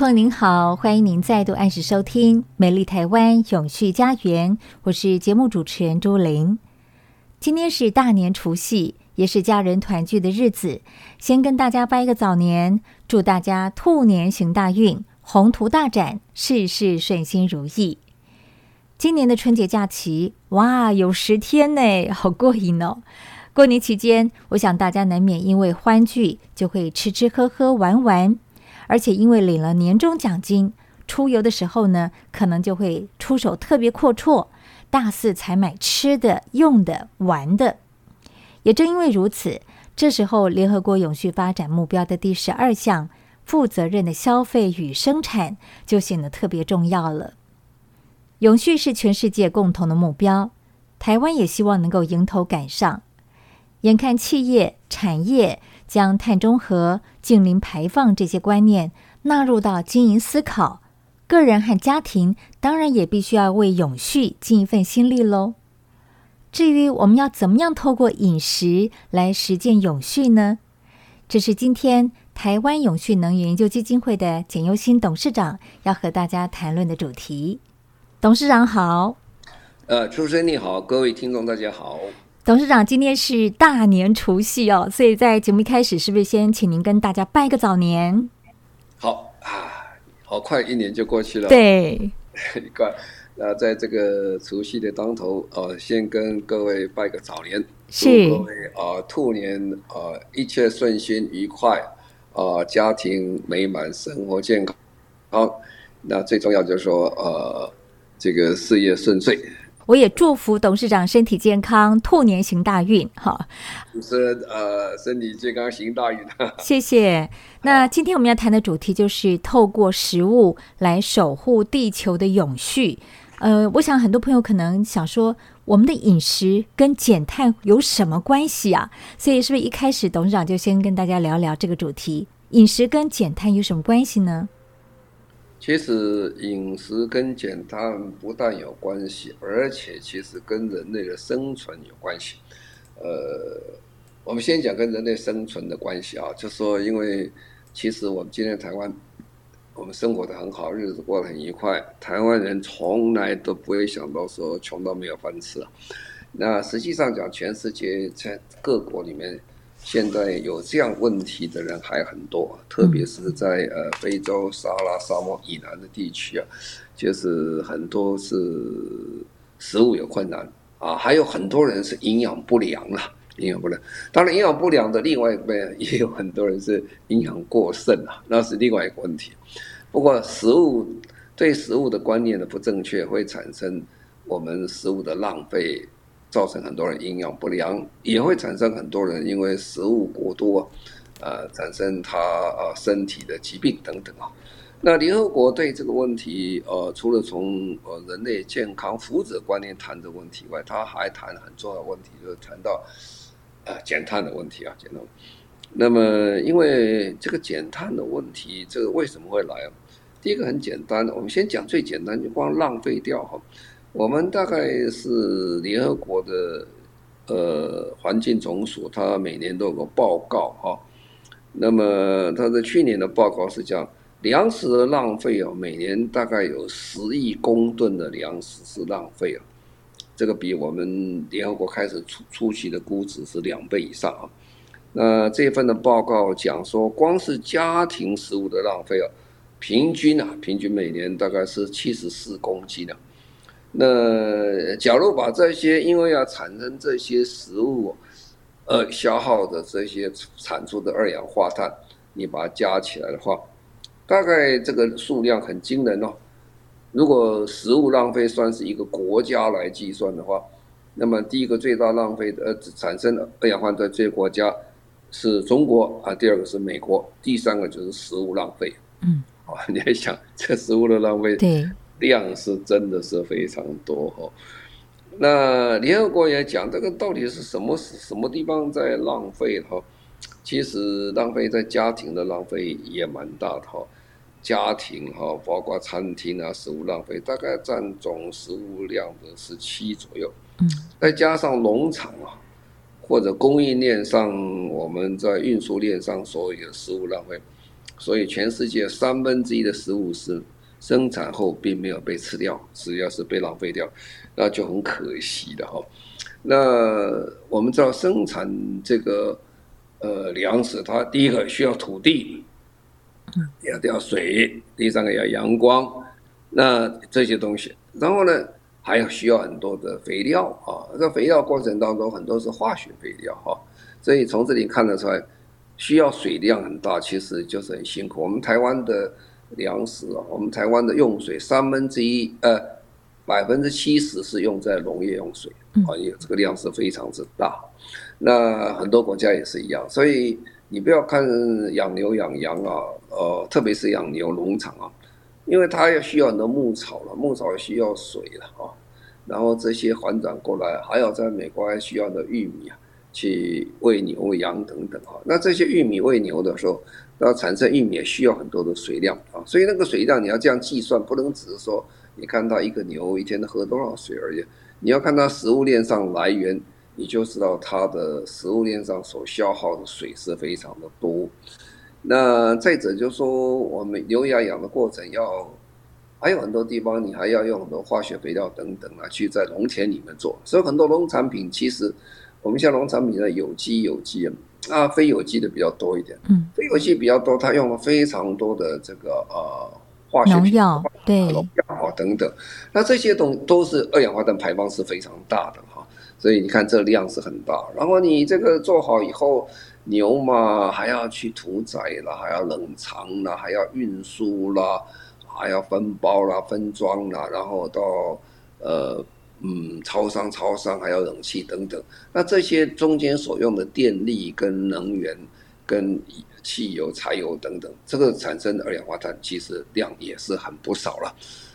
朋友您好，欢迎您再度按时收听《美丽台湾永续家园》，我是节目主持人朱玲。今天是大年除夕，也是家人团聚的日子，先跟大家拜个早年，祝大家兔年行大运，宏图大展，事事顺心如意。今年的春节假期，哇，有十天呢，好过瘾哦！过年期间，我想大家难免因为欢聚，就会吃吃喝喝玩玩。而且因为领了年终奖金，出游的时候呢，可能就会出手特别阔绰，大肆采买吃的、用的、玩的。也正因为如此，这时候联合国永续发展目标的第十二项“负责任的消费与生产”就显得特别重要了。永续是全世界共同的目标，台湾也希望能够迎头赶上。眼看企业产业，将碳中和、净零排放这些观念纳入到经营思考，个人和家庭当然也必须要为永续尽一份心力喽。至于我们要怎么样透过饮食来实践永续呢？这是今天台湾永续能源研究基金会的简优新董事长要和大家谈论的主题。董事长好。呃，主持人你好，各位听众大家好。董事长，今天是大年除夕哦，所以在节目一开始，是不是先请您跟大家拜个早年？好啊，好快一年就过去了。对，你看，那在这个除夕的当头，呃，先跟各位拜个早年，是祝各位啊、呃，兔年啊、呃，一切顺心愉快啊、呃，家庭美满，生活健康。好，那最重要就是说，呃，这个事业顺遂。我也祝福董事长身体健康，兔年行大运。哈，主持人呃，身体健康行大运。谢谢。那今天我们要谈的主题就是透过食物来守护地球的永续。呃，我想很多朋友可能想说，我们的饮食跟减碳有什么关系啊？所以是不是一开始董事长就先跟大家聊聊这个主题？饮食跟减碳有什么关系呢？其实饮食跟减碳不但有关系，而且其实跟人类的生存有关系。呃，我们先讲跟人类生存的关系啊，就说，因为其实我们今天台湾，我们生活得很好，日子过得很愉快，台湾人从来都不会想到说穷到没有饭吃。那实际上讲，全世界在各国里面。现在有这样问题的人还很多，特别是在呃非洲撒拉沙漠以南的地区啊，就是很多是食物有困难啊，还有很多人是营养不良了，营养不良。当然，营养不良的另外一边也有很多人是营养过剩啊，那是另外一个问题。不过，食物对食物的观念的不正确，会产生我们食物的浪费。造成很多人营养不良，也会产生很多人因为食物过多，呃，产生他呃身体的疾病等等啊。那联合国对这个问题，呃，除了从呃人类健康福祉观念谈这个问题外，他还谈很重要的问题，就是谈到呃减碳的问题啊，减碳。那么因为这个减碳的问题，这个为什么会来？第一个很简单，我们先讲最简单，就光浪费掉哈。我们大概是联合国的呃环境总署，它每年都有个报告哈。那么它的去年的报告是讲粮食的浪费啊，每年大概有十亿公吨的粮食是浪费啊，这个比我们联合国开始初初期的估值是两倍以上啊。那这份的报告讲说，光是家庭食物的浪费啊，平均啊，平均每年大概是七十四公斤啊。那假如把这些因为要产生这些食物而消耗的这些产出的二氧化碳，你把它加起来的话，大概这个数量很惊人哦。如果食物浪费算是一个国家来计算的话，那么第一个最大浪费的呃产生二氧化碳的这些国家是中国啊，第二个是美国，第三个就是食物浪费。嗯，啊，你还想这食物的浪费对量是真的是非常多哈。那联合国也讲这个到底是什么什么地方在浪费哈？其实浪费在家庭的浪费也蛮大的哈。家庭哈，包括餐厅啊，食物浪费大概占总食物量的十七左右。嗯，再加上农场啊，或者供应链上，我们在运输链上所有的食物浪费，所以全世界三分之一的食物是生产后并没有被吃掉，只要是被浪费掉，那就很可惜的哈。那我们知道生产这个呃粮食，它第一个需要土地。嗯要掉水，第三个要阳光，那这些东西，然后呢，还要需要很多的肥料啊。这肥料过程当中很多是化学肥料哈，所以从这里看得出来，需要水量很大，其实就是很辛苦。我们台湾的粮食啊，我们台湾的用水三分之一呃百分之七十是用在农业用水，啊，也这个量是非常之大。那很多国家也是一样，所以。你不要看养牛养羊啊，呃，特别是养牛农场啊，因为它要需要很多牧草了，牧草需要水了啊，然后这些反转过来，还有在美国还需要的玉米啊，去喂牛羊等等啊，那这些玉米喂牛的时候，要产生玉米需要很多的水量啊，所以那个水量你要这样计算，不能只是说你看到一个牛一天喝多少水而已，你要看它食物链上来源。你就知道它的食物链上所消耗的水是非常的多。那再者就是说，我们牛羊养的过程要还有很多地方，你还要用很多化学肥料等等啊，去在农田里面做。所以很多农产品其实我们像农产品的有机、有机啊，非有机的比较多一点。嗯，非有机比较多，它用了非常多的这个呃化学农药，对农药啊等等。那这些东都是二氧化碳排放是非常大的哈。所以你看，这量是很大。然后你这个做好以后，牛嘛还要去屠宰啦，还要冷藏啦，还要运输啦，还要分包啦、分装啦，然后到呃嗯超商、超商还有冷气等等。那这些中间所用的电力跟能源、跟汽油、柴油等等，这个产生的二氧化碳其实量也是很不少了。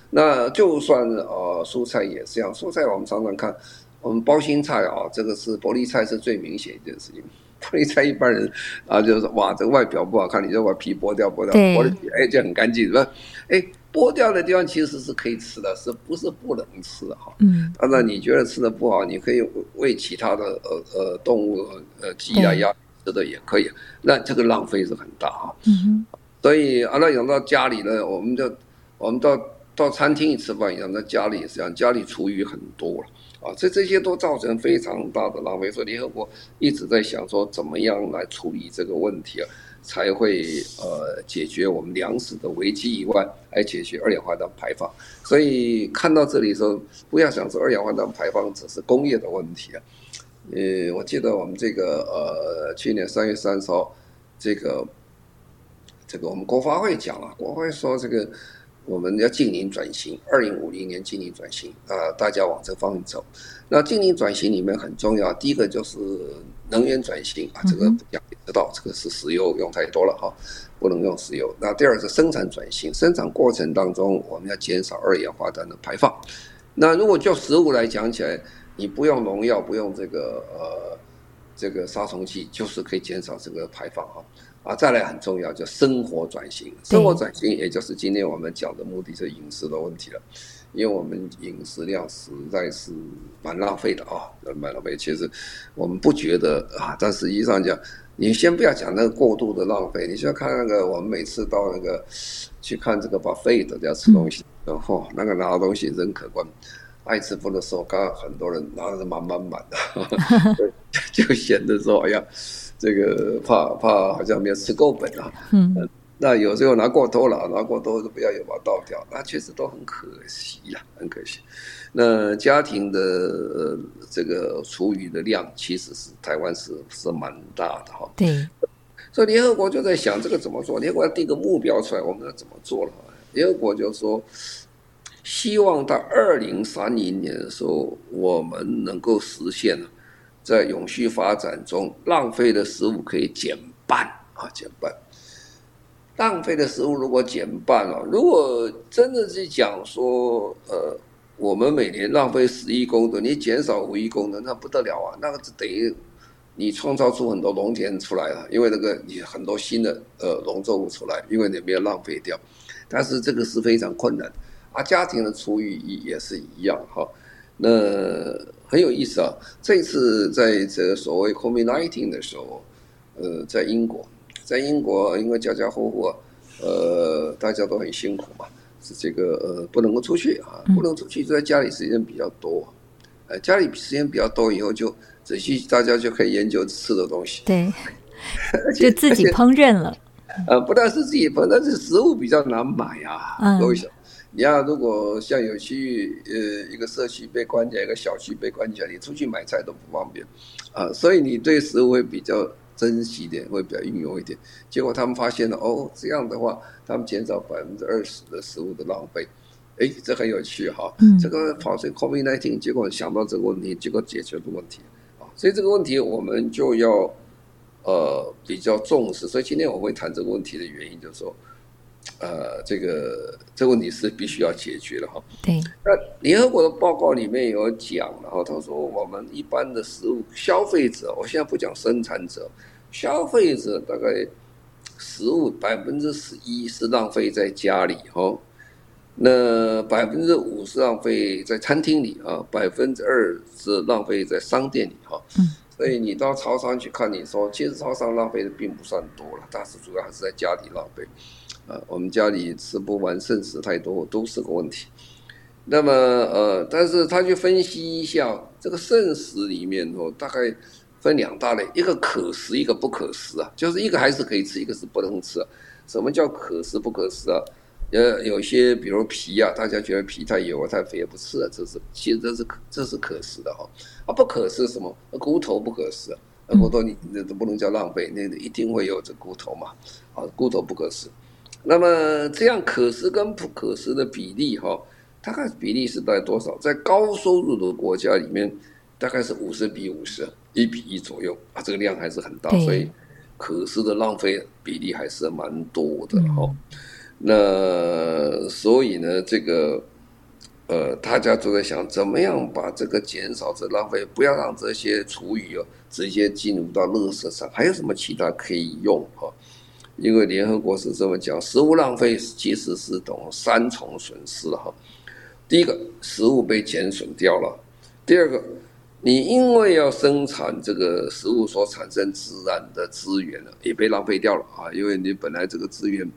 那就算呃蔬菜也是这样，蔬菜我们常常看。我们包心菜啊，这个是玻璃菜是最明显一件事情。玻璃菜一般人啊，就是说哇，这个外表不好看，你就把皮剥掉，剥掉，剥了皮，哎，就很干净，是吧？哎，剥掉的地方其实是可以吃的，是不是不能吃哈？嗯。当然，你觉得吃的不好，你可以喂其他的呃呃动物呃鸡啊鸭吃的也可以，那这个浪费是很大哈。嗯。所以啊，那养到家里呢，我们就我们到到餐厅里吃饭一样，在家里也是这样，家里厨余很多了。啊，这这些都造成非常大的浪费，所以联合国一直在想说，怎么样来处理这个问题啊，才会呃解决我们粮食的危机以外，来解决二氧化碳排放。所以看到这里的时候，不要想说二氧化碳排放只是工业的问题啊。呃，我记得我们这个呃去年三月三十号，这个这个我们国发会讲了，国发会说这个。我们要净零转型，二零五零年净零转型啊，大家往这方面走。那净零转型里面很重要，第一个就是能源转型啊，这个讲也知道，这个是石油用太多了哈，不能用石油。那第二个是生产转型，生产过程当中我们要减少二氧化碳的排放。那如果就食物来讲起来，你不用农药，不用这个呃这个杀虫剂，就是可以减少这个排放哈。啊，再来很重要，就生活转型。生活转型，也就是今天我们讲的目的，是饮食的问题了。因为我们饮食量实在是蛮浪费的啊，蛮浪费。其实我们不觉得啊，但实际上讲，你先不要讲那个过度的浪费，你需要看那个我们每次到那个去看这个 buffet 的要吃东西，然后那个拿的东西人可观，爱吃不的时候，刚刚很多人拿的满满满的，就显得说哎呀。这个怕怕好像没有吃够本啊，嗯，那有时候拿过头了，拿过头就不要又把它倒掉，那确实都很可惜呀，很可惜。那家庭的呃这个厨余的量，其实是台湾是是蛮大的哈。对。所以联合国就在想这个怎么做？联合国要定个目标出来，我们要怎么做了？联合国就说，希望到二零三零年的时候，我们能够实现在永续发展中浪费的食物可以减半啊，减半。浪费的食物如果减半了，如果真的是讲说，呃，我们每年浪费十亿公吨，你减少五亿公吨，那不得了啊，那个就等于。你创造出很多农田出来了，因为那个你很多新的呃农作物出来，因为你没有浪费掉，但是这个是非常困难，啊，家庭的厨余也是一样哈，那很有意思啊，这次在这个所谓 COVID-19 的时候，呃，在英国，在英国因为家家户户呃大家都很辛苦嘛，是这个呃不能够出去啊，不能出去就在家里时间比较多，呃家里时间比较多以后就。仔细，大家就可以研究吃的东西。对，就自己烹饪了。呃，不但是自己烹，但是食物比较难买啊。嗯。各位想，你要如果像有区域，呃，一个社区被关起来，一个小区被关起来，你出去买菜都不方便。啊，所以你对食物会比较珍惜一点，会比较运用一点。结果他们发现了，哦，这样的话，他们减少百分之二十的食物的浪费。哎，这很有趣哈。嗯。这个跑出 COVID-19，结果想到这个问题，结果解决的问题。啊所以这个问题我们就要呃比较重视。所以今天我会谈这个问题的原因，就是说，呃，这个这个问题是必须要解决的哈。对。那联合国的报告里面有讲，然后他说我们一般的食物消费者，我现在不讲生产者，消费者大概食物百分之十一是浪费在家里哈。那百分之五是浪费在餐厅里啊，百分之二是浪费在商店里哈。嗯。所以你到超商去看，你说其实超商浪费的并不算多了，但是主要还是在家里浪费。啊，我们家里吃不完，剩食太多都是个问题。那么呃，但是他去分析一下这个剩食里面哦，大概分两大类，一个可食，一个不可食啊，就是一个还是可以吃，一个是不能吃。什么叫可食不可食啊？呃，有些比如皮啊，大家觉得皮太油啊、太肥也不吃啊，这是其实这是这是可食的哈。啊，不可食什么？骨头不可食，骨头你那都不能叫浪费，那一定会有这骨头嘛。啊，骨头不可食。那么这样可食跟不可食的比例哈，大概比例是在多少？在高收入的国家里面，大概是五十比五十，一比一左右啊，这个量还是很大，所以可食的浪费比例还是蛮多的哈。那所以呢，这个呃，大家都在想怎么样把这个减少这浪费，不要让这些厨余哦直接进入到垃圾上，还有什么其他可以用哈？因为联合国是这么讲，食物浪费其实是等于三重损失哈。第一个，食物被减损掉了；第二个，你因为要生产这个食物所产生自然的资源呢，也被浪费掉了啊，因为你本来这个资源。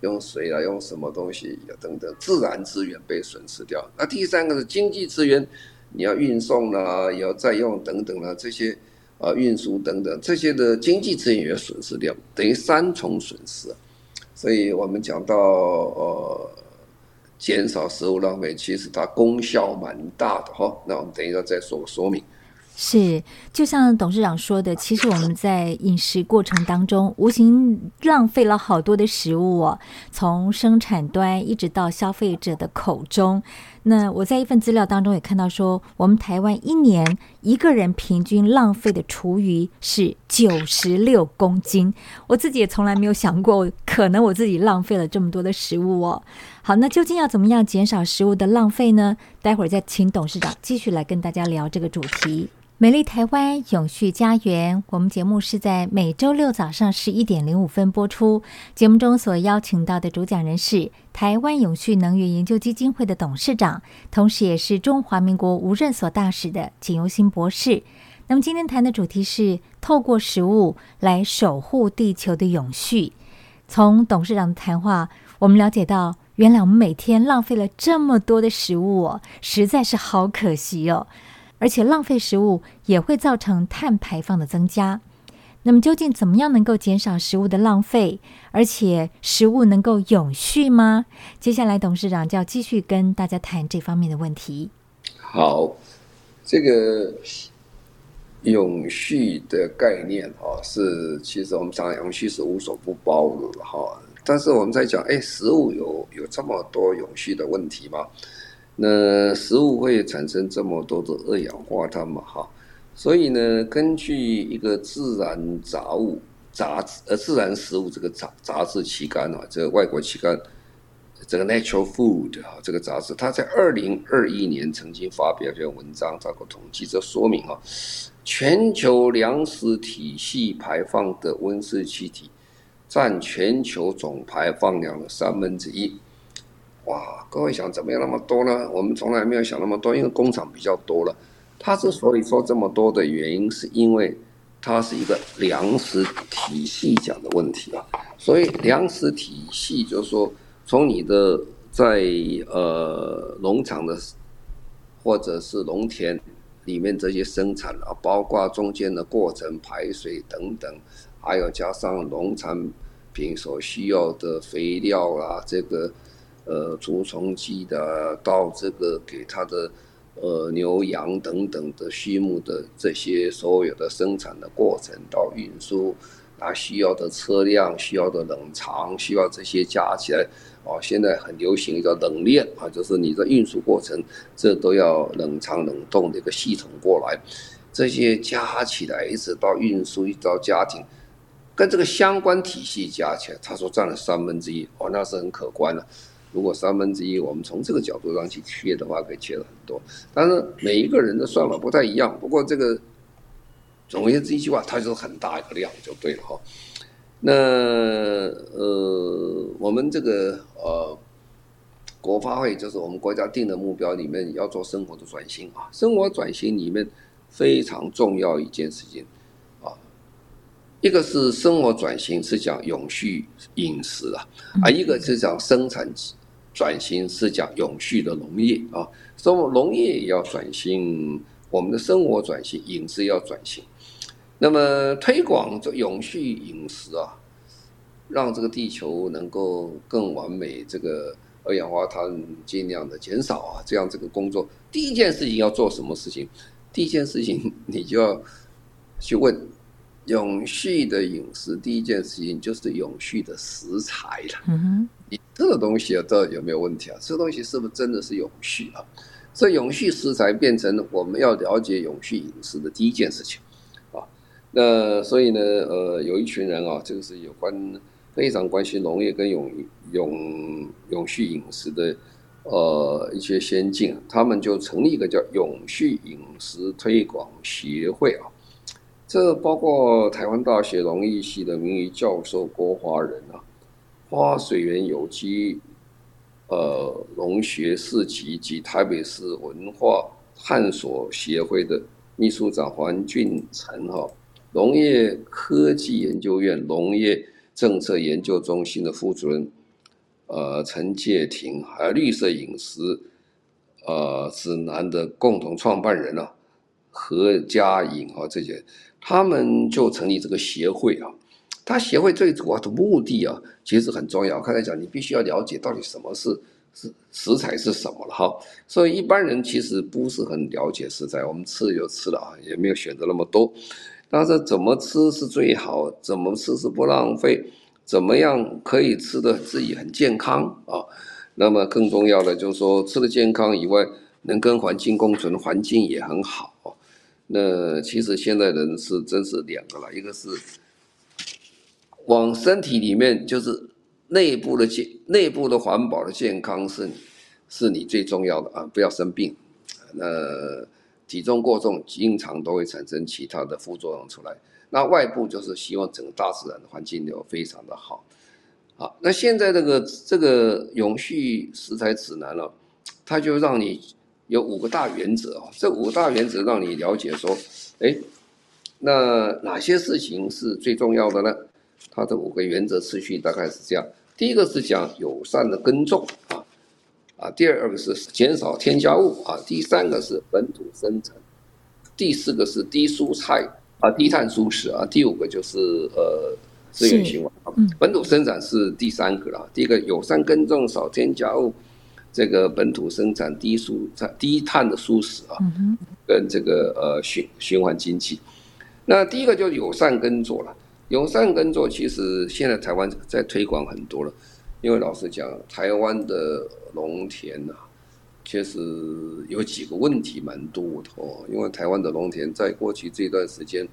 用水啊，用什么东西？等等，自然资源被损失掉。那第三个是经济资源，你要运送啦，也要再用等等啦，这些啊运输等等这些的经济资源也损失掉，等于三重损失。所以我们讲到呃减少食物浪费，其实它功效蛮大的哈。那我们等一下再说说明。是，就像董事长说的，其实我们在饮食过程当中，无形浪费了好多的食物哦，从生产端一直到消费者的口中。那我在一份资料当中也看到说，我们台湾一年一个人平均浪费的厨余是九十六公斤。我自己也从来没有想过，可能我自己浪费了这么多的食物哦。好，那究竟要怎么样减少食物的浪费呢？待会儿再请董事长继续来跟大家聊这个主题。美丽台湾永续家园，我们节目是在每周六早上十一点零五分播出。节目中所邀请到的主讲人是台湾永续能源研究基金会的董事长，同时也是中华民国无任所大使的景尤新博士。那么今天谈的主题是透过食物来守护地球的永续。从董事长的谈话，我们了解到，原来我们每天浪费了这么多的食物哦，实在是好可惜哦。而且浪费食物也会造成碳排放的增加。那么究竟怎么样能够减少食物的浪费，而且食物能够永续吗？接下来董事长就要继续跟大家谈这方面的问题。好，这个永续的概念啊，是其实我们讲永续是无所不包的哈。但是我们在讲，哎，食物有有这么多永续的问题吗？那食物会产生这么多的二氧化碳嘛？哈。所以呢，根据一个自然杂物杂志呃自然食物这个杂杂志期刊啊，这个外国期刊，这个 Natural Food 啊这个杂志，它在二零二一年曾经发表一篇文章，做过统计，这说明啊，全球粮食体系排放的温室气体占全球总排放量的三分之一。哇，各位想怎么样那么多呢？我们从来没有想那么多，因为工厂比较多了。它之所以说这么多的原因，是因为它是一个粮食体系讲的问题啊。所以粮食体系就是说，从你的在呃农场的或者是农田里面这些生产啊，包括中间的过程排水等等，还有加上农产品所需要的肥料啊，这个呃除虫剂的到这个给它的。呃，牛羊等等的畜牧的这些所有的生产的过程到运输啊，需要的车辆、需要的冷藏、需要这些加起来，哦，现在很流行一个冷链啊，就是你的运输过程，这都要冷藏冷冻的一个系统过来，这些加起来一直到运输一直到家庭，跟这个相关体系加起来，他说占了三分之一，哦，那是很可观的。如果三分之一，我们从这个角度上去切的话，可以切了很多。但是每一个人的算法不太一样。不过这个总而言之一句话，它就是很大一个量就对了哈。那呃，我们这个呃国发会就是我们国家定的目标里面要做生活的转型啊。生活转型里面非常重要一件事情啊，一个是生活转型是讲永续饮食啊，啊，一个是讲生产。转型是讲永续的农业啊，所以农业也要转型，我们的生活转型，饮食要转型。那么推广这永续饮食啊，让这个地球能够更完美，这个二氧化碳尽量的减少啊，这样这个工作，第一件事情要做什么事情？第一件事情你就要去问。永续的饮食，第一件事情就是永续的食材了。嗯哼，这个东西啊，到底有没有问题啊？这个东西是不是真的是永续啊？这永续食材变成我们要了解永续饮食的第一件事情啊。那所以呢，呃，有一群人啊，这个是有关非常关心农业跟永永永续饮食的呃一些先进，他们就成立一个叫永续饮食推广协会啊。这包括台湾大学农艺系的名誉教授郭华仁啊，花水源有机呃农学市集及台北市文化探索协会的秘书长黄俊成哈，农业科技研究院农业政策研究中心的副主任呃陈介廷，还有绿色饮食呃指南的共同创办人啊何佳颖啊这些。他们就成立这个协会啊，他协会最主要的目的啊，其实很重要。刚才讲，你必须要了解到底什么是是食材是什么了哈。所以一般人其实不是很了解食材，我们吃就吃了啊，也没有选择那么多。但是怎么吃是最好，怎么吃是不浪费，怎么样可以吃的自己很健康啊？那么更重要的就是说，吃的健康以外，能跟环境共存，环境也很好。那其实现在人是真是两个了，一个是往身体里面，就是内部的健、内部的环保的健康是你是你最重要的啊，不要生病。那体重过重，经常都会产生其他的副作用出来。那外部就是希望整个大自然的环境都非常的好。好，那现在这个这个永续食材指南了，它就让你。有五个大原则啊，这五个大原则让你了解说，哎，那哪些事情是最重要的呢？它的五个原则次序大概是这样：第一个是讲友善的耕种啊，啊，第二个是减少添加物啊，第三个是本土生产，第四个是低蔬菜啊，低碳舒适啊，第五个就是呃资源循环啊，嗯、本土生产是第三个了。第一个友善耕种，少添加物，这个本土生产低蔬菜低碳的舒适啊，嗯、跟这个呃循循环经济。那第一个就是友善耕作了，友善耕作其实现在台湾在推广很多了，因为老实讲，台湾的农田呐、啊。确实有几个问题蛮多的哦，因为台湾的农田在过去这段时间，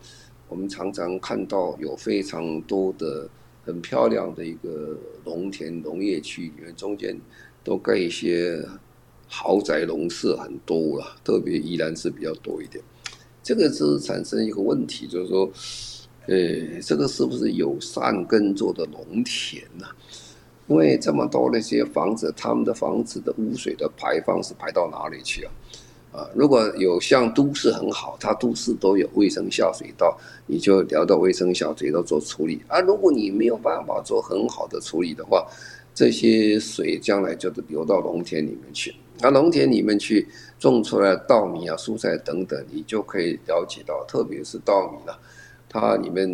我们常常看到有非常多的很漂亮的一个农田农业区，因为中间都盖一些豪宅农舍很多了，特别宜兰是比较多一点。这个是产生一个问题，就是说，呃，这个是不是有善耕作的农田呢？因为这么多那些房子，他们的房子的污水的排放是排到哪里去啊？啊，如果有像都市很好，它都市都有卫生下水道，你就聊到卫生下水道做处理啊。如果你没有办法做很好的处理的话，这些水将来就是流到农田里面去。那农田里面去种出来稻米啊、蔬菜等等，你就可以了解到，特别是稻米了，它里面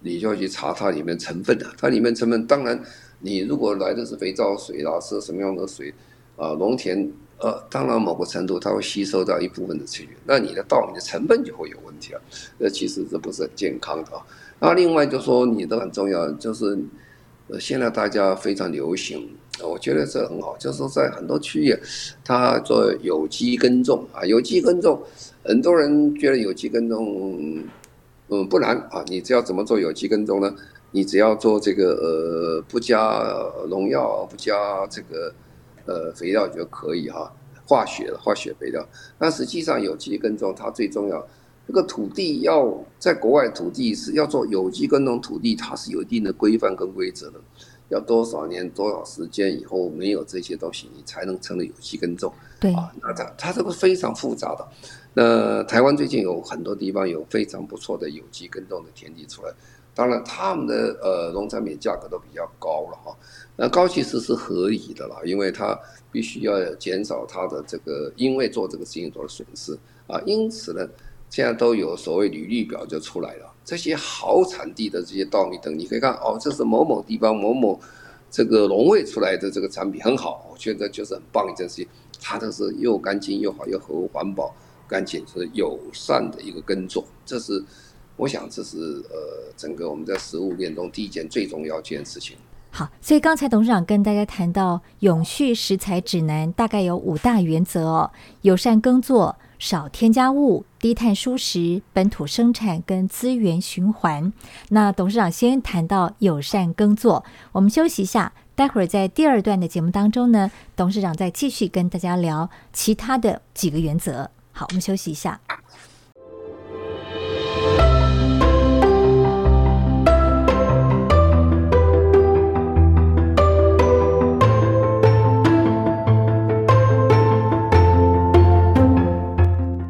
你就要去查它里面成分啊，它里面成分当然。你如果来的是肥皂水啦，是什么样的水啊？农田呃，当然某个程度它会吸收到一部分的水源，那你的稻米的成本就会有问题了。那其实这不是很健康的啊。那另外就说你的很重要，就是，现在大家非常流行，我觉得这很好，就是在很多区域，它做有机耕种啊，有机耕种，很多人觉得有机耕种嗯不难啊，你只要怎么做有机耕种呢？你只要做这个呃，不加农药，不加这个呃肥料就可以哈，化学的化学肥料。那实际上有机耕种它最重要，这个土地要在国外土地是要做有机耕种土地，它是有一定的规范跟规则的，要多少年多少时间以后没有这些东西，你才能成为有机耕种。对啊，那它它这个非常复杂的。那台湾最近有很多地方有非常不错的有机耕种的田地出来。当然，他们的呃农产品价格都比较高了哈，那高其实是合理的啦，因为它必须要减少它的这个因为做这个事情做的损失啊，因此呢，现在都有所谓履历表就出来了，这些好产地的这些稻米等，你可以看哦，这是某某地方某某这个农会出来的这个产品很好，我觉得就是很棒一件事情，它都是又干净又好又合环保、干净是友善的一个耕作，这是。我想这是呃，整个我们在食物链中第一件最重要的一件事情。好，所以刚才董事长跟大家谈到永续食材指南，大概有五大原则哦：友善耕作、少添加物、低碳舒适、本土生产跟资源循环。那董事长先谈到友善耕作，我们休息一下，待会儿在第二段的节目当中呢，董事长再继续跟大家聊其他的几个原则。好，我们休息一下。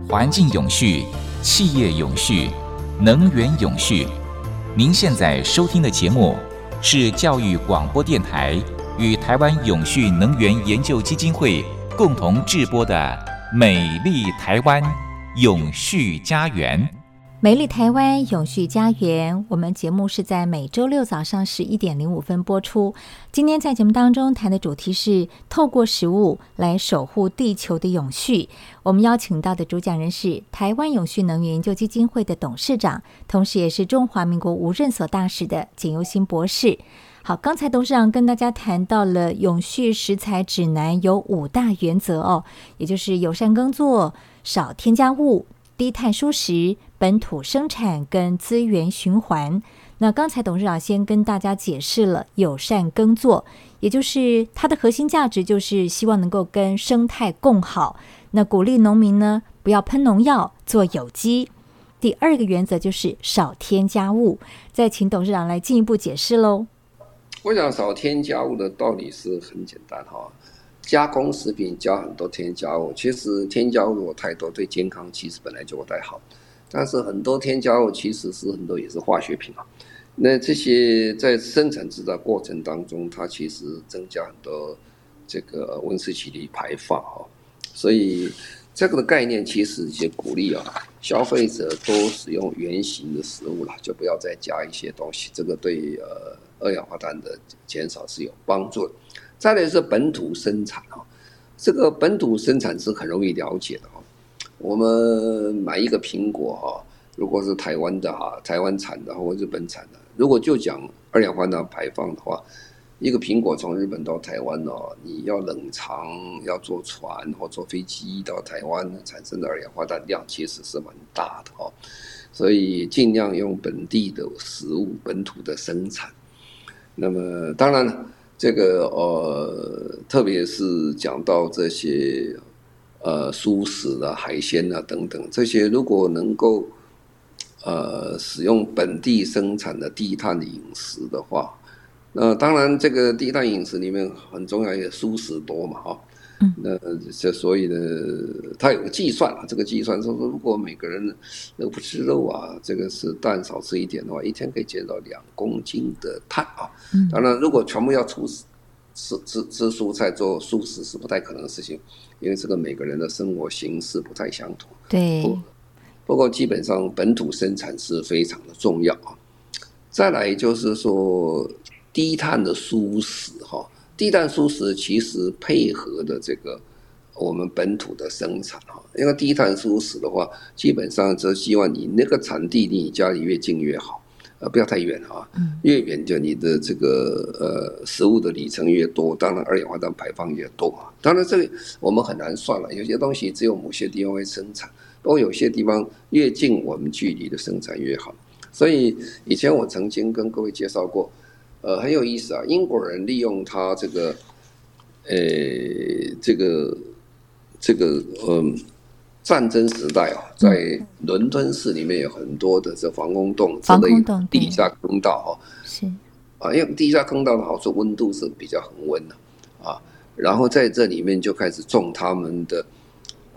环境永续，企业永续，能源永续。您现在收听的节目是教育广播电台与台湾永续能源研究基金会共同制播的《美丽台湾永续家园》。美丽台湾永续家园，我们节目是在每周六早上十一点零五分播出。今天在节目当中谈的主题是透过食物来守护地球的永续。我们邀请到的主讲人是台湾永续能源研究基金会的董事长，同时也是中华民国无任所大使的简尤新博士。好，刚才董事长跟大家谈到了永续食材指南有五大原则哦，也就是友善耕作、少添加物、低碳舒适。本土生产跟资源循环。那刚才董事长先跟大家解释了友善耕作，也就是它的核心价值就是希望能够跟生态共好。那鼓励农民呢，不要喷农药，做有机。第二个原则就是少添加物。再请董事长来进一步解释喽。我想少添加物的道理是很简单哈，加工食品加很多添加物，其实添加物太多，对健康其实本来就不太好。但是很多添加物其实是很多也是化学品啊，那这些在生产制造过程当中，它其实增加很多这个温室气体排放啊，所以这个的概念其实一些鼓励啊，消费者多使用原型的食物了，就不要再加一些东西，这个对呃二氧化碳的减少是有帮助的。再来是本土生产啊，这个本土生产是很容易了解的啊。我们买一个苹果哈，如果是台湾的哈，台湾产的或日本产的，如果就讲二氧化碳排放的话。一个苹果从日本到台湾哦，你要冷藏，要坐船或坐飞机到台湾，产生的二氧化碳量其实是蛮大的哦。所以尽量用本地的食物、本土的生产。那么当然了，这个呃，特别是讲到这些呃蔬食啊、海鲜啊等等这些，如果能够呃使用本地生产的低碳饮食的话。那当然，这个低碳饮食里面很重要，也蔬食多嘛，哈。嗯。那这所以呢，它有个计算啊，这个计算说说，如果每个人都不吃肉啊，这个是蛋少吃一点的话，一天可以减少两公斤的碳啊。嗯。当然，如果全部要吃吃吃吃蔬菜做素食是不太可能的事情，因为这个每个人的生活形式不太相同。对。不，不过基本上本土生产是非常的重要啊。再来就是说。低碳的蔬食，哈，低碳素食其实配合的这个我们本土的生产，哈，因为低碳素食的话，基本上就希望你那个产地离你家里越近越好，呃，不要太远啊，越远就你的这个呃食物的里程越多，当然二氧化碳排放越多啊。当然这个我们很难算了，有些东西只有某些地方会生产，不过有些地方越近我们距离的生产越好。所以以前我曾经跟各位介绍过。呃，很有意思啊！英国人利用他这个，呃，这个这个嗯，战争时代啊，在伦敦市里面有很多的这防空洞，防空洞地下坑道啊。是啊，因为地下坑道的好处，温度是比较恒温的啊。然后在这里面就开始种他们的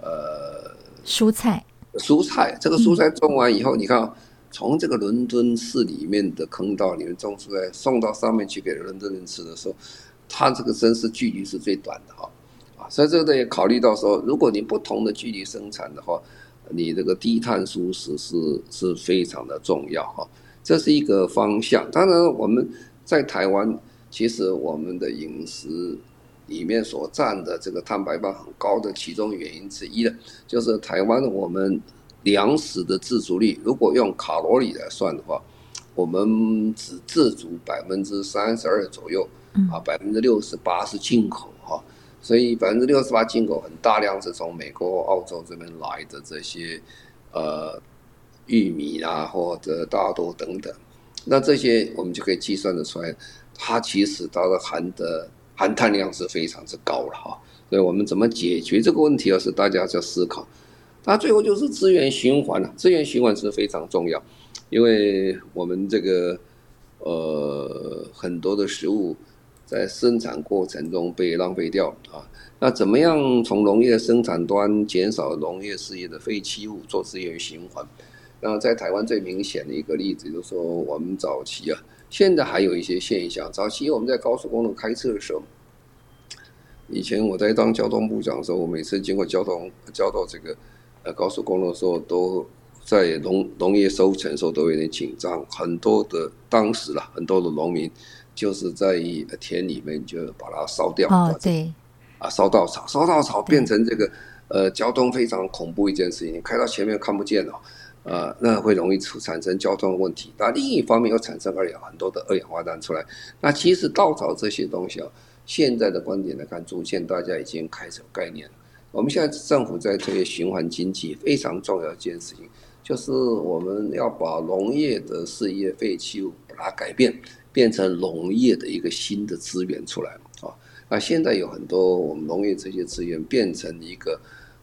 呃蔬菜，蔬菜。这个蔬菜种完以后，你看。从这个伦敦市里面的坑道里面种出来，送到上面去给伦敦人吃的时候，它这个真是距离是最短的哈，啊，所以这个也考虑到说，如果你不同的距离生产的话，你这个低碳素食是是非常的重要哈，这是一个方向。当然，我们在台湾，其实我们的饮食里面所占的这个碳排放很高的其中原因之一的，就是台湾我们。粮食的自足率，如果用卡路里来算的话，我们只自足百分之三十二左右，啊，百分之六十八是进口哈，所以百分之六十八进口很大量是从美国、澳洲这边来的这些呃玉米啊或者大豆等等，那这些我们就可以计算得出来，它其实它的含的含碳量是非常之高了哈，所以我们怎么解决这个问题，要是大家要思考。那最后就是资源循环了，资源循环是非常重要，因为我们这个呃很多的食物在生产过程中被浪费掉啊，那怎么样从农业生产端减少农业事业的废弃物，做资源循环？那在台湾最明显的一个例子就是说，我们早期啊，现在还有一些现象，早期我们在高速公路开车的时候，以前我在当交通部长的时候，我每次经过交通交到这个。呃，高速公路的时候，都在农农业收成的时候都有点紧张，很多的当时啦，很多的农民就是在田里面就把它烧掉。哦，对，啊，烧稻草，烧稻草变成这个呃交通非常恐怖一件事情，开到前面看不见了，呃，那会容易出产生交通问题。那另一方面又产生二氧很多的二氧化碳出来。那其实稻草这些东西啊，现在的观点来看，逐渐大家已经开始有概念了。我们现在政府在推循环经济，非常重要一件事情，就是我们要把农业的事业废弃物把它改变，变成农业的一个新的资源出来啊。那现在有很多我们农业这些资源变成一个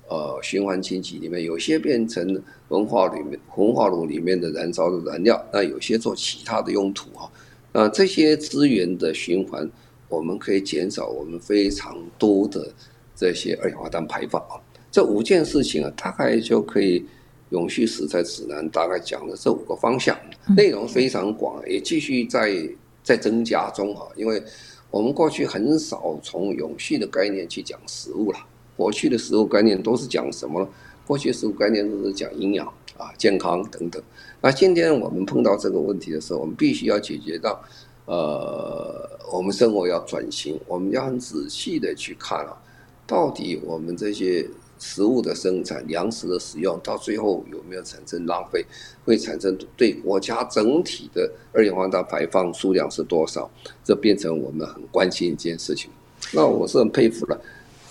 呃循环经济里面，有些变成文化里面文化炉里面的燃烧的燃料，那有些做其他的用途啊。那这些资源的循环，我们可以减少我们非常多的。这些二氧化碳排放啊，这五件事情啊，大概就可以永续食材指南大概讲的这五个方向，内容非常广，也继续在在增加中哈。因为我们过去很少从永续的概念去讲食物了，过去的食物概念都是讲什么呢？过去食物概念都是讲营养啊、健康等等。那今天我们碰到这个问题的时候，我们必须要解决到，呃，我们生活要转型，我们要很仔细的去看啊，到底我们这些。食物的生产、粮食的使用，到最后有没有产生浪费？会产生对国家整体的二氧化碳排放数量是多少？这变成我们很关心一件事情。那我是很佩服了，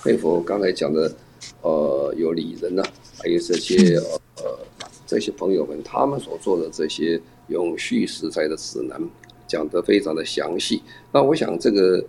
佩服刚才讲的，呃，有李仁呐，还有这些呃这些朋友们，他们所做的这些永续食材的指南，讲得非常的详细。那我想这个。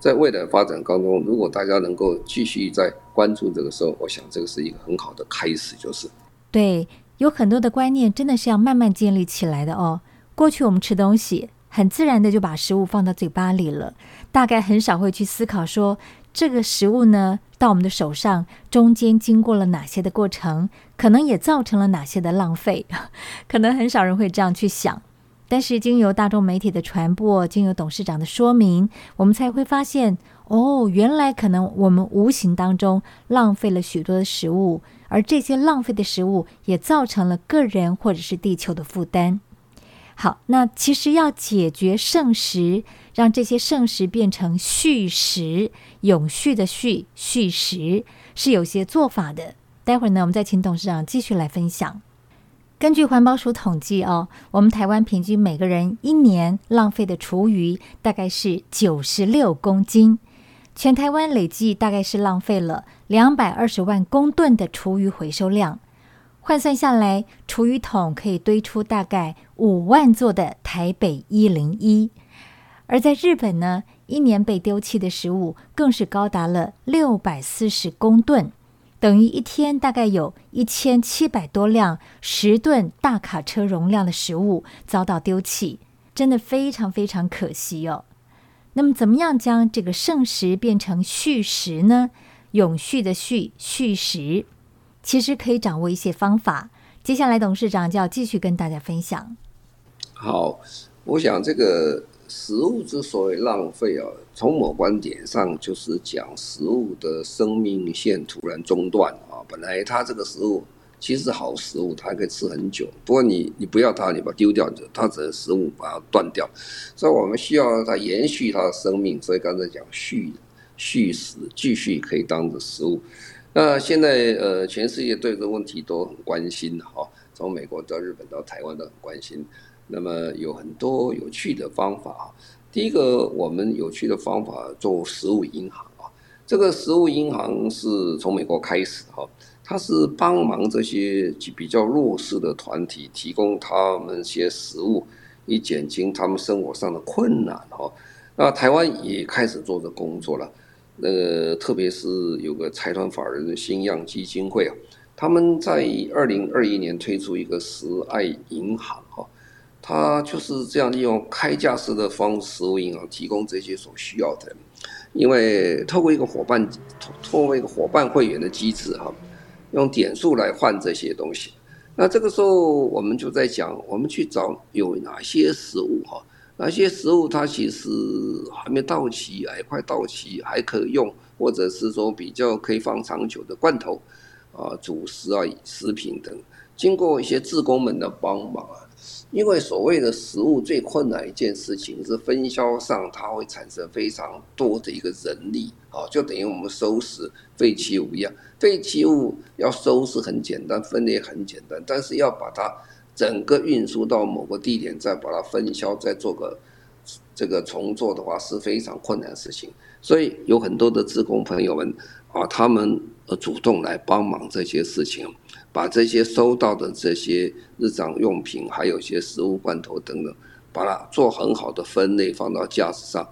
在未来发展当中，如果大家能够继续在关注这个时候，我想这个是一个很好的开始，就是对，有很多的观念真的是要慢慢建立起来的哦。过去我们吃东西很自然的就把食物放到嘴巴里了，大概很少会去思考说这个食物呢到我们的手上中间经过了哪些的过程，可能也造成了哪些的浪费，可能很少人会这样去想。但是，经由大众媒体的传播，经由董事长的说明，我们才会发现，哦，原来可能我们无形当中浪费了许多的食物，而这些浪费的食物也造成了个人或者是地球的负担。好，那其实要解决剩食，让这些剩食变成续食，永续的续，续食是有些做法的。待会儿呢，我们再请董事长继续来分享。根据环保署统计哦，我们台湾平均每个人一年浪费的厨余大概是九十六公斤，全台湾累计大概是浪费了两百二十万公吨的厨余回收量，换算下来，厨余桶可以堆出大概五万座的台北一零一。而在日本呢，一年被丢弃的食物更是高达了六百四十公吨。等于一天大概有一千七百多辆十吨大卡车容量的食物遭到丢弃，真的非常非常可惜哦。那么，怎么样将这个剩食变成续食呢？永续的续，续食，其实可以掌握一些方法。接下来，董事长就要继续跟大家分享。好，我想这个。食物之所以浪费啊，从某观点上就是讲食物的生命线突然中断啊。本来它这个食物其实好食物，它可以吃很久。不过你你不要它，你把它丢掉，它只能食物把它断掉。所以我们需要它延续它的生命。所以刚才讲续续食，继续可以当着食物。那现在呃，全世界对这个问题都很关心哈，从美国到日本到台湾都很关心。那么有很多有趣的方法啊。第一个，我们有趣的方法做食物银行啊。这个食物银行是从美国开始哈，它是帮忙这些比较弱势的团体，提供他们些食物，以减轻他们生活上的困难哈。那台湾也开始做这工作了。呃，特别是有个财团法人新样基金会啊，他们在二零二一年推出一个食爱银行哈。他就是这样利用开架式的方式，食物银行提供这些所需要的。因为透过一个伙伴，透过一个伙伴会员的机制哈，用点数来换这些东西。那这个时候我们就在讲，我们去找有哪些食物哈，哪些食物它其实还没到期，还快到期还可以用，或者是说比较可以放长久的罐头啊、主食啊、食品等，经过一些志工们的帮忙啊。因为所谓的食物最困难一件事情是分销上，它会产生非常多的一个人力啊，就等于我们收拾废弃物一样。废弃物要收拾很简单，分类很简单，但是要把它整个运输到某个地点，再把它分销，再做个这个重做的话，是非常困难的事情。所以有很多的职工朋友们啊，他们呃主动来帮忙这些事情。把这些收到的这些日常用品，还有一些食物罐头等等，把它做很好的分类，放到架子上，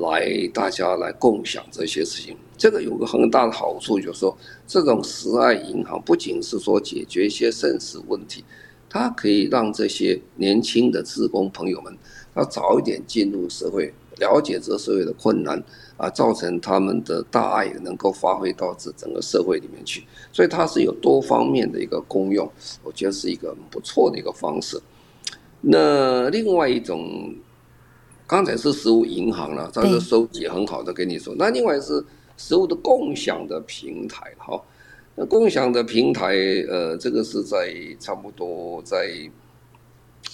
来大家来共享这些事情。这个有个很大的好处，就是说这种食爱银行不仅是说解决一些生死问题，它可以让这些年轻的职工朋友们，他早一点进入社会。了解这社会的困难啊，造成他们的大爱能够发挥到这整个社会里面去，所以它是有多方面的一个功用，我觉得是一个不错的一个方式。那另外一种，刚才是食物银行了，它是收集很好的跟你说。那另外是食物的共享的平台哈。那共享的平台，呃，这个是在差不多在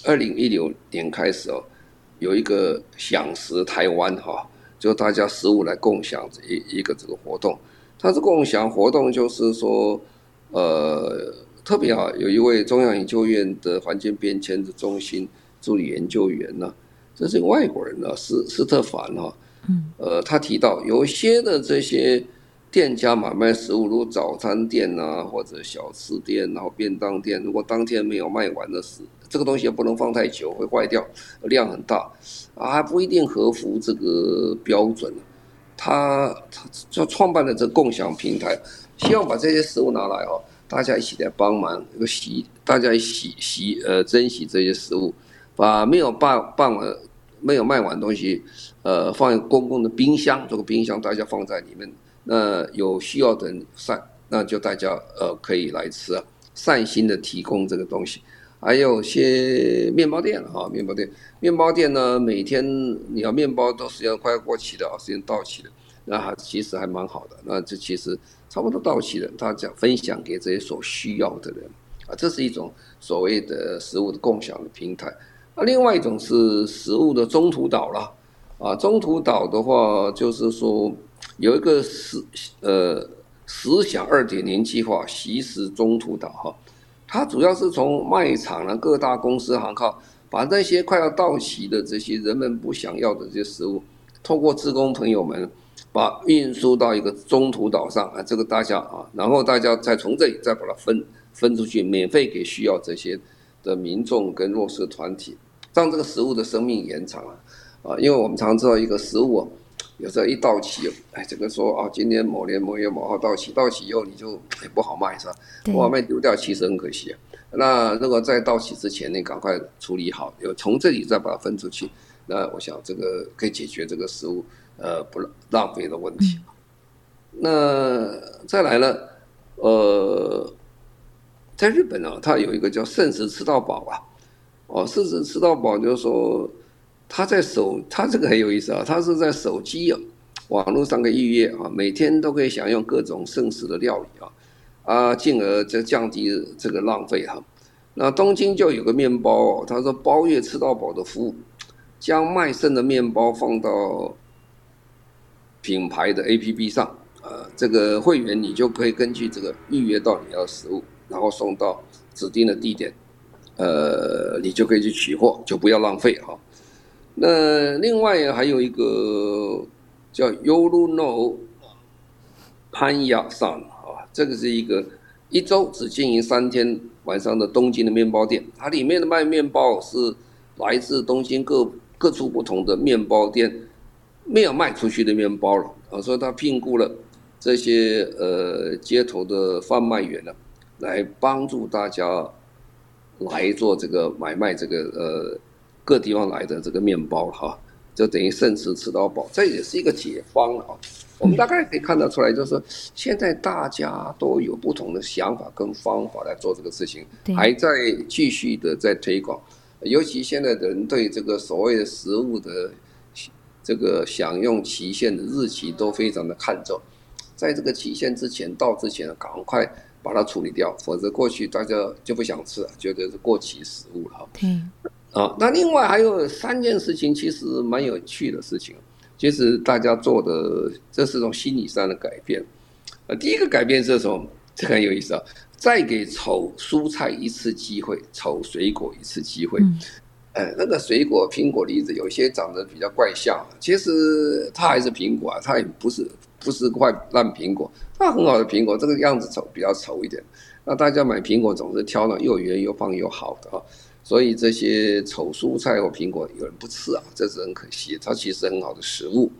二零一六年开始哦，有一个享食台湾哈，就大家食物来共享一一个这个活动。它是共享活动，就是说，呃，特别啊，有一位中央研究院的环境变迁的中心助理研究员呢，这是外国人呢，斯斯特凡哈，嗯，呃，他提到有些的这些。店家买卖食物，如早餐店啊，或者小吃店，然后便当店，如果当天没有卖完的食，这个东西也不能放太久，会坏掉，量很大，啊，还不一定合乎这个标准。他他就创办了这共享平台，希望把这些食物拿来哦，大家一起来帮忙，这个洗，大家一起洗呃珍惜这些食物，把没有办办完、没有卖完东西，呃，放在公共的冰箱，这个冰箱大家放在里面。那有需要的人善，那就大家呃可以来吃啊，善心的提供这个东西。还有些面包店哈，面包店，面包店呢，每天你要面包都时间快要过期的啊，时间到期的，那还其实还蛮好的。那这其实差不多到期了，他讲分享给这些所需要的人啊，这是一种所谓的食物的共享的平台。那另外一种是食物的中途岛了啊，中途岛的话就是说。有一个食呃食享二点零计划，惜食中途岛哈，它主要是从卖场呢，各大公司行号，把那些快要到期的这些人们不想要的这些食物，透过志工朋友们把运输到一个中途岛上啊，这个大家啊，然后大家再从这里再把它分分出去，免费给需要这些的民众跟弱势团体，让这个食物的生命延长啊啊，因为我们常知道一个食物。有时候一到期，哎，这个说啊，今年某年某月某号到期，到期以后你就也不好卖，是吧？不好卖丢掉，其实很可惜啊。那如果在到期之前，你赶快处理好，有从这里再把它分出去，那我想这个可以解决这个食物呃不浪费的问题。嗯、那再来呢，呃，在日本呢、啊，它有一个叫剩食吃到饱啊，哦，剩食吃到饱就是说。他在手，他这个很有意思啊，他是在手机啊，网络上可以预约啊，每天都可以享用各种剩食的料理啊，啊，进而就降低这个浪费哈。那东京就有个面包，他说包月吃到饱的服务，将卖剩的面包放到品牌的 APP 上，呃，这个会员你就可以根据这个预约到你要的食物，然后送到指定的地点，呃，你就可以去取货，就不要浪费哈。那另外还有一个叫 Yoruno 潘亚桑啊，这个是一个一周只经营三天晚上的东京的面包店，它里面的卖面包是来自东京各各处不同的面包店没有卖出去的面包了啊，所以他聘雇了这些呃街头的贩卖员呢，来帮助大家来做这个买卖这个呃。各地方来的这个面包哈，就等于甚至吃到饱，这也是一个解方啊。我们大概可以看得出来，就是现在大家都有不同的想法跟方法来做这个事情，还在继续的在推广。尤其现在人对这个所谓的食物的这个享用期限的日期都非常的看重，在这个期限之前到之前，赶快把它处理掉，否则过去大家就不想吃了，觉得是过期食物了哈。啊，那另外还有三件事情，其实蛮有趣的事情，其实大家做的这是种心理上的改变。呃，第一个改变是什么？这很有意思啊，再给丑蔬菜一次机会，丑水果一次机会。嗯。呃，那个水果，苹果、梨子，有些长得比较怪相，其实它还是苹果啊，它也不是不是块烂苹果，它很好的苹果，这个样子丑比较丑一点。那大家买苹果总是挑那又圆又胖又好的啊。所以这些丑蔬菜或苹果有人不吃啊，这是很可惜。它其实很好的食物。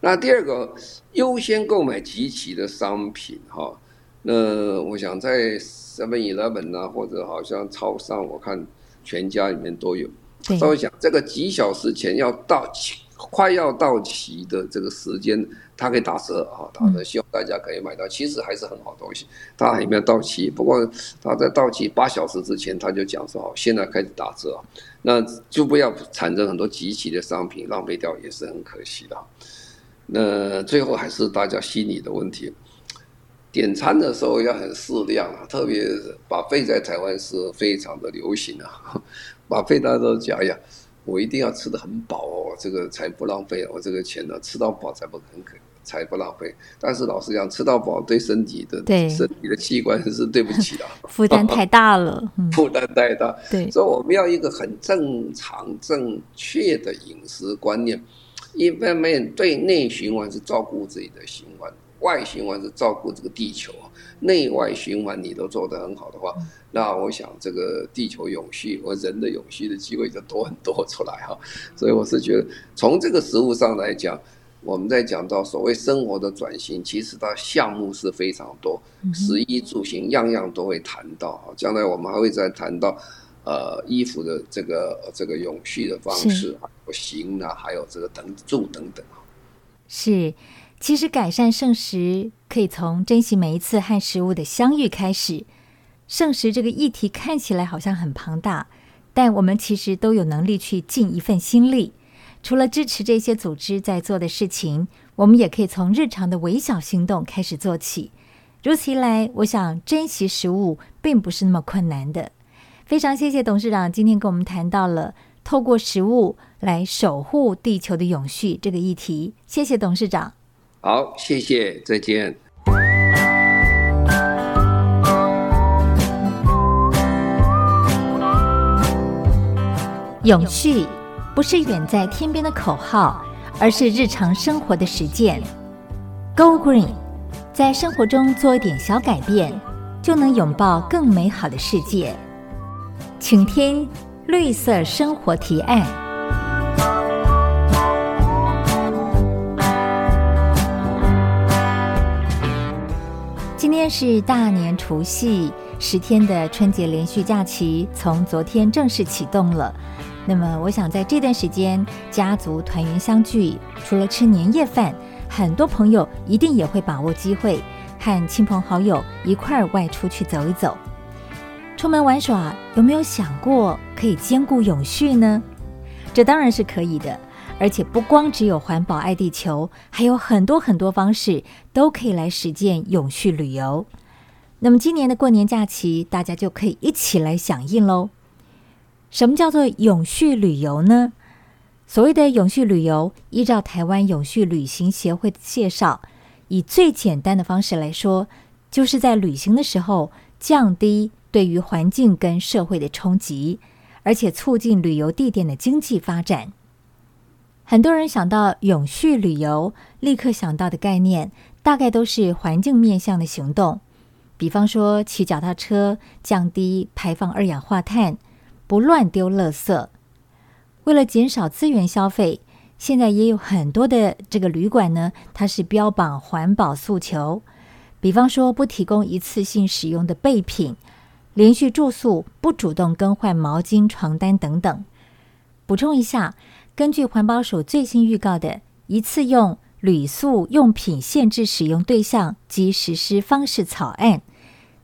那第二个，优先购买集齐的商品哈。那我想在 Seven Eleven 啊，或者好像超商，我看全家里面都有。稍微想这个几小时前要到期。快要到期的这个时间，它可以打折啊，打折，希望大家可以买到。其实还是很好东西，它还没有到期。不过它在到期八小时之前，他就讲说好，现在开始打折，那就不要产生很多即期的商品浪费掉，也是很可惜的。那最后还是大家心理的问题。点餐的时候要很适量啊，特别是 buffet 在台湾是非常的流行啊。buffet 大家都讲，一下，我一定要吃的很饱哦，这个才不浪费我这个钱呢，吃到饱才不很可。才不浪费，但是老实讲，吃到饱对身体的对身体的器官是对不起的，负担太大了，负担太大。对，所以我们要一个很正常、正确的饮食观念。一方面，对内循环是照顾自己的循环，外循环是照顾这个地球。内外循环你都做得很好的话，那我想这个地球永续和人的永续的机会就多很多出来哈。所以我是觉得，从这个食物上来讲。我们在讲到所谓生活的转型，其实它项目是非常多，食衣住行样样都会谈到。将来我们还会再谈到，呃，衣服的这个这个永续的方式，还有行啊，还有这个等住等等。是，其实改善剩食可以从珍惜每一次和食物的相遇开始。剩食这个议题看起来好像很庞大，但我们其实都有能力去尽一份心力。除了支持这些组织在做的事情，我们也可以从日常的微小行动开始做起。如此一来，我想珍惜食物并不是那么困难的。非常谢谢董事长今天跟我们谈到了透过食物来守护地球的永续这个议题。谢谢董事长。好，谢谢，再见。永续。不是远在天边的口号，而是日常生活的实践。Go Green，在生活中做一点小改变，就能拥抱更美好的世界。请听绿色生活提案。今天是大年除夕，十天的春节连续假期从昨天正式启动了。那么，我想在这段时间，家族团圆相聚，除了吃年夜饭，很多朋友一定也会把握机会，和亲朋好友一块儿外出去走一走。出门玩耍，有没有想过可以兼顾永续呢？这当然是可以的，而且不光只有环保爱地球，还有很多很多方式都可以来实践永续旅游。那么今年的过年假期，大家就可以一起来响应喽。什么叫做永续旅游呢？所谓的永续旅游，依照台湾永续旅行协会的介绍，以最简单的方式来说，就是在旅行的时候降低对于环境跟社会的冲击，而且促进旅游地点的经济发展。很多人想到永续旅游，立刻想到的概念，大概都是环境面向的行动，比方说骑脚踏车，降低排放二氧化碳。不乱丢垃圾。为了减少资源消费，现在也有很多的这个旅馆呢，它是标榜环保诉求，比方说不提供一次性使用的备品，连续住宿不主动更换毛巾、床单等等。补充一下，根据环保署最新预告的一次用铝塑用品限制使用对象及实施方式草案。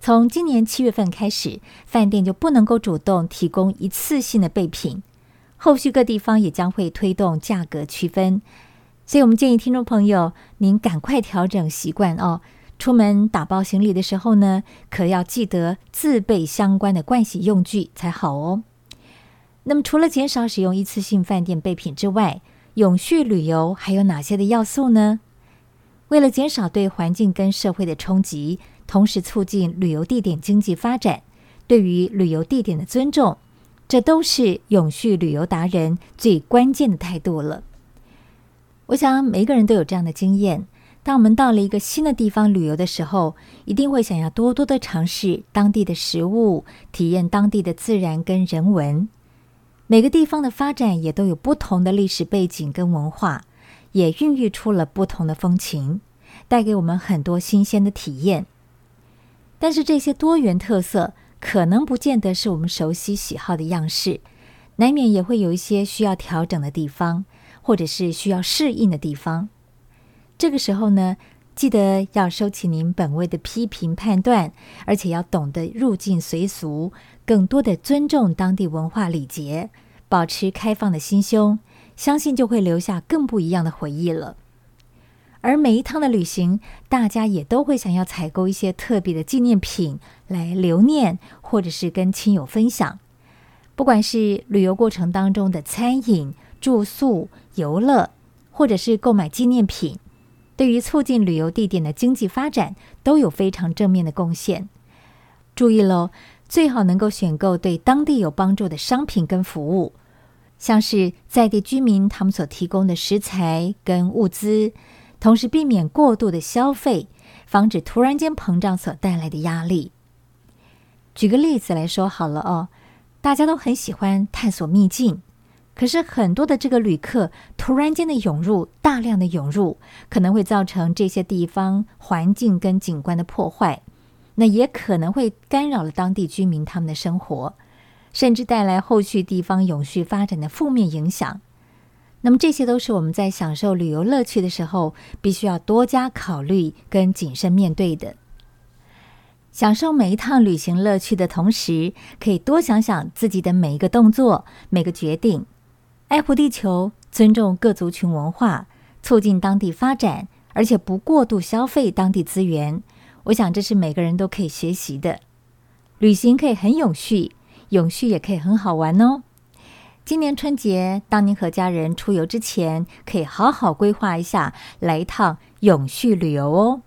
从今年七月份开始，饭店就不能够主动提供一次性的备品。后续各地方也将会推动价格区分，所以我们建议听众朋友，您赶快调整习惯哦。出门打包行李的时候呢，可要记得自备相关的盥洗用具才好哦。那么，除了减少使用一次性饭店备品之外，永续旅游还有哪些的要素呢？为了减少对环境跟社会的冲击。同时促进旅游地点经济发展，对于旅游地点的尊重，这都是永续旅游达人最关键的态度了。我想每一个人都有这样的经验：当我们到了一个新的地方旅游的时候，一定会想要多多的尝试当地的食物，体验当地的自然跟人文。每个地方的发展也都有不同的历史背景跟文化，也孕育出了不同的风情，带给我们很多新鲜的体验。但是这些多元特色可能不见得是我们熟悉喜好的样式，难免也会有一些需要调整的地方，或者是需要适应的地方。这个时候呢，记得要收起您本位的批评判断，而且要懂得入境随俗，更多的尊重当地文化礼节，保持开放的心胸，相信就会留下更不一样的回忆了。而每一趟的旅行，大家也都会想要采购一些特别的纪念品来留念，或者是跟亲友分享。不管是旅游过程当中的餐饮、住宿、游乐，或者是购买纪念品，对于促进旅游地点的经济发展都有非常正面的贡献。注意喽，最好能够选购对当地有帮助的商品跟服务，像是在地居民他们所提供的食材跟物资。同时避免过度的消费，防止突然间膨胀所带来的压力。举个例子来说好了哦，大家都很喜欢探索秘境，可是很多的这个旅客突然间的涌入，大量的涌入，可能会造成这些地方环境跟景观的破坏，那也可能会干扰了当地居民他们的生活，甚至带来后续地方永续发展的负面影响。那么这些都是我们在享受旅游乐趣的时候，必须要多加考虑跟谨慎面对的。享受每一趟旅行乐趣的同时，可以多想想自己的每一个动作、每个决定，爱护地球，尊重各族群文化，促进当地发展，而且不过度消费当地资源。我想这是每个人都可以学习的。旅行可以很永续，永续也可以很好玩哦。今年春节，当您和家人出游之前，可以好好规划一下，来一趟永续旅游哦。